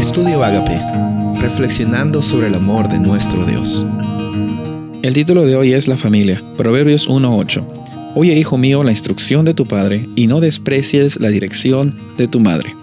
Estudio Agape, reflexionando sobre el amor de nuestro Dios. El título de hoy es La familia, Proverbios 1.8. Oye, hijo mío, la instrucción de tu padre y no desprecies la dirección de tu madre.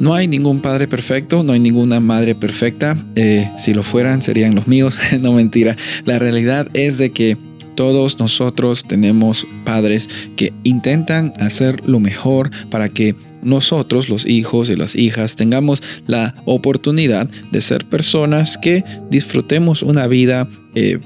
No hay ningún padre perfecto, no hay ninguna madre perfecta. Eh, si lo fueran, serían los míos. no mentira. La realidad es de que todos nosotros tenemos padres que intentan hacer lo mejor para que nosotros, los hijos y las hijas, tengamos la oportunidad de ser personas que disfrutemos una vida eh,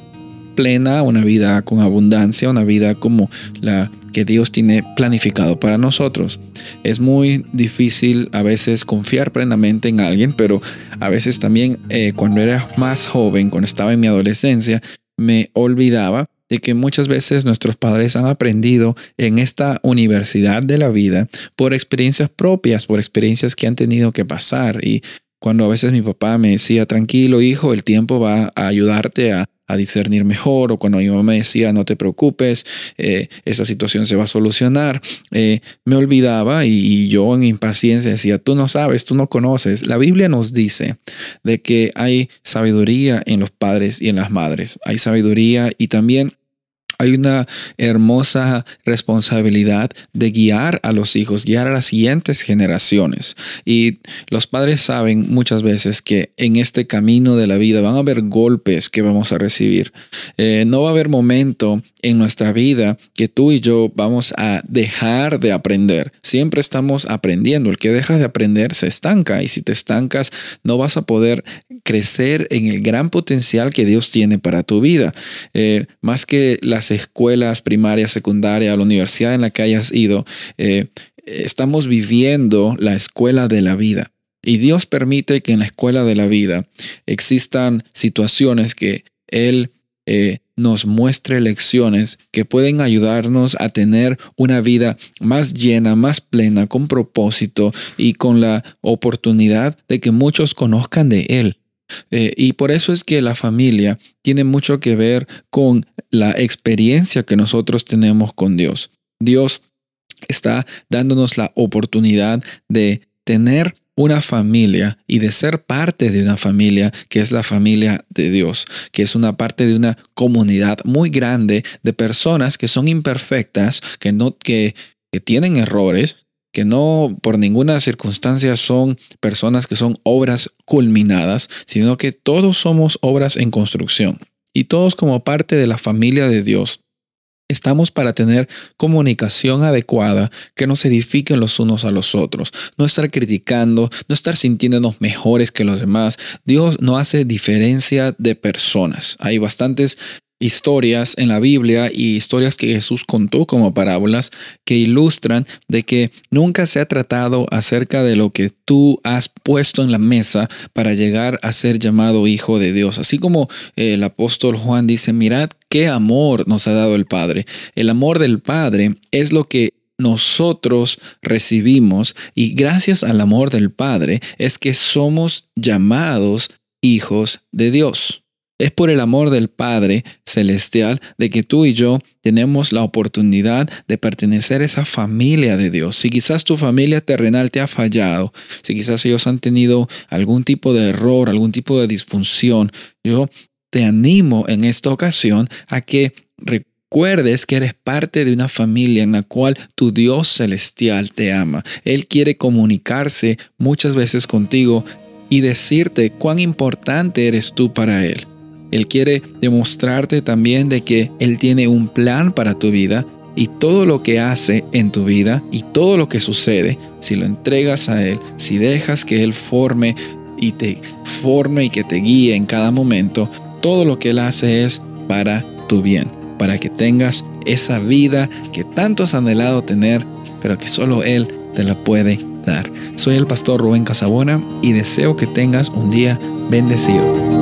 plena, una vida con abundancia, una vida como la que Dios tiene planificado para nosotros. Es muy difícil a veces confiar plenamente en alguien, pero a veces también eh, cuando era más joven, cuando estaba en mi adolescencia, me olvidaba de que muchas veces nuestros padres han aprendido en esta universidad de la vida por experiencias propias, por experiencias que han tenido que pasar. Y cuando a veces mi papá me decía, tranquilo hijo, el tiempo va a ayudarte a, discernir mejor, o cuando mi mamá me decía, no te preocupes, eh, esta situación se va a solucionar, eh, me olvidaba y, y, yo en impaciencia decía, tú no sabes, tú no conoces. La Biblia nos dice de que hay sabiduría en los padres y en las madres, hay sabiduría y también hay una hermosa responsabilidad de guiar a los hijos, guiar a las siguientes generaciones. Y los padres saben muchas veces que en este camino de la vida van a haber golpes que vamos a recibir. Eh, no va a haber momento en nuestra vida que tú y yo vamos a dejar de aprender. Siempre estamos aprendiendo. El que deja de aprender se estanca y si te estancas no vas a poder crecer en el gran potencial que Dios tiene para tu vida. Eh, más que las escuelas primarias, secundaria, la universidad en la que hayas ido, eh, estamos viviendo la escuela de la vida. Y Dios permite que en la escuela de la vida existan situaciones que Él eh, nos muestre lecciones que pueden ayudarnos a tener una vida más llena, más plena, con propósito y con la oportunidad de que muchos conozcan de Él. Eh, y por eso es que la familia tiene mucho que ver con la experiencia que nosotros tenemos con Dios. Dios está dándonos la oportunidad de tener una familia y de ser parte de una familia que es la familia de Dios, que es una parte de una comunidad muy grande de personas que son imperfectas, que no que, que tienen errores, que no por ninguna circunstancia son personas que son obras culminadas, sino que todos somos obras en construcción. Y todos como parte de la familia de Dios Estamos para tener comunicación adecuada que nos edifiquen los unos a los otros. No estar criticando, no estar sintiéndonos mejores que los demás. Dios no hace diferencia de personas. Hay bastantes historias en la Biblia y historias que Jesús contó como parábolas que ilustran de que nunca se ha tratado acerca de lo que tú has puesto en la mesa para llegar a ser llamado hijo de Dios. Así como el apóstol Juan dice, mirad qué amor nos ha dado el Padre. El amor del Padre es lo que nosotros recibimos y gracias al amor del Padre es que somos llamados hijos de Dios. Es por el amor del Padre Celestial de que tú y yo tenemos la oportunidad de pertenecer a esa familia de Dios. Si quizás tu familia terrenal te ha fallado, si quizás ellos han tenido algún tipo de error, algún tipo de disfunción, yo te animo en esta ocasión a que recuerdes que eres parte de una familia en la cual tu Dios celestial te ama. Él quiere comunicarse muchas veces contigo y decirte cuán importante eres tú para Él. Él quiere demostrarte también de que Él tiene un plan para tu vida y todo lo que hace en tu vida y todo lo que sucede, si lo entregas a Él, si dejas que Él forme y te forme y que te guíe en cada momento, todo lo que Él hace es para tu bien, para que tengas esa vida que tanto has anhelado tener, pero que solo Él te la puede dar. Soy el pastor Rubén Casabona y deseo que tengas un día bendecido.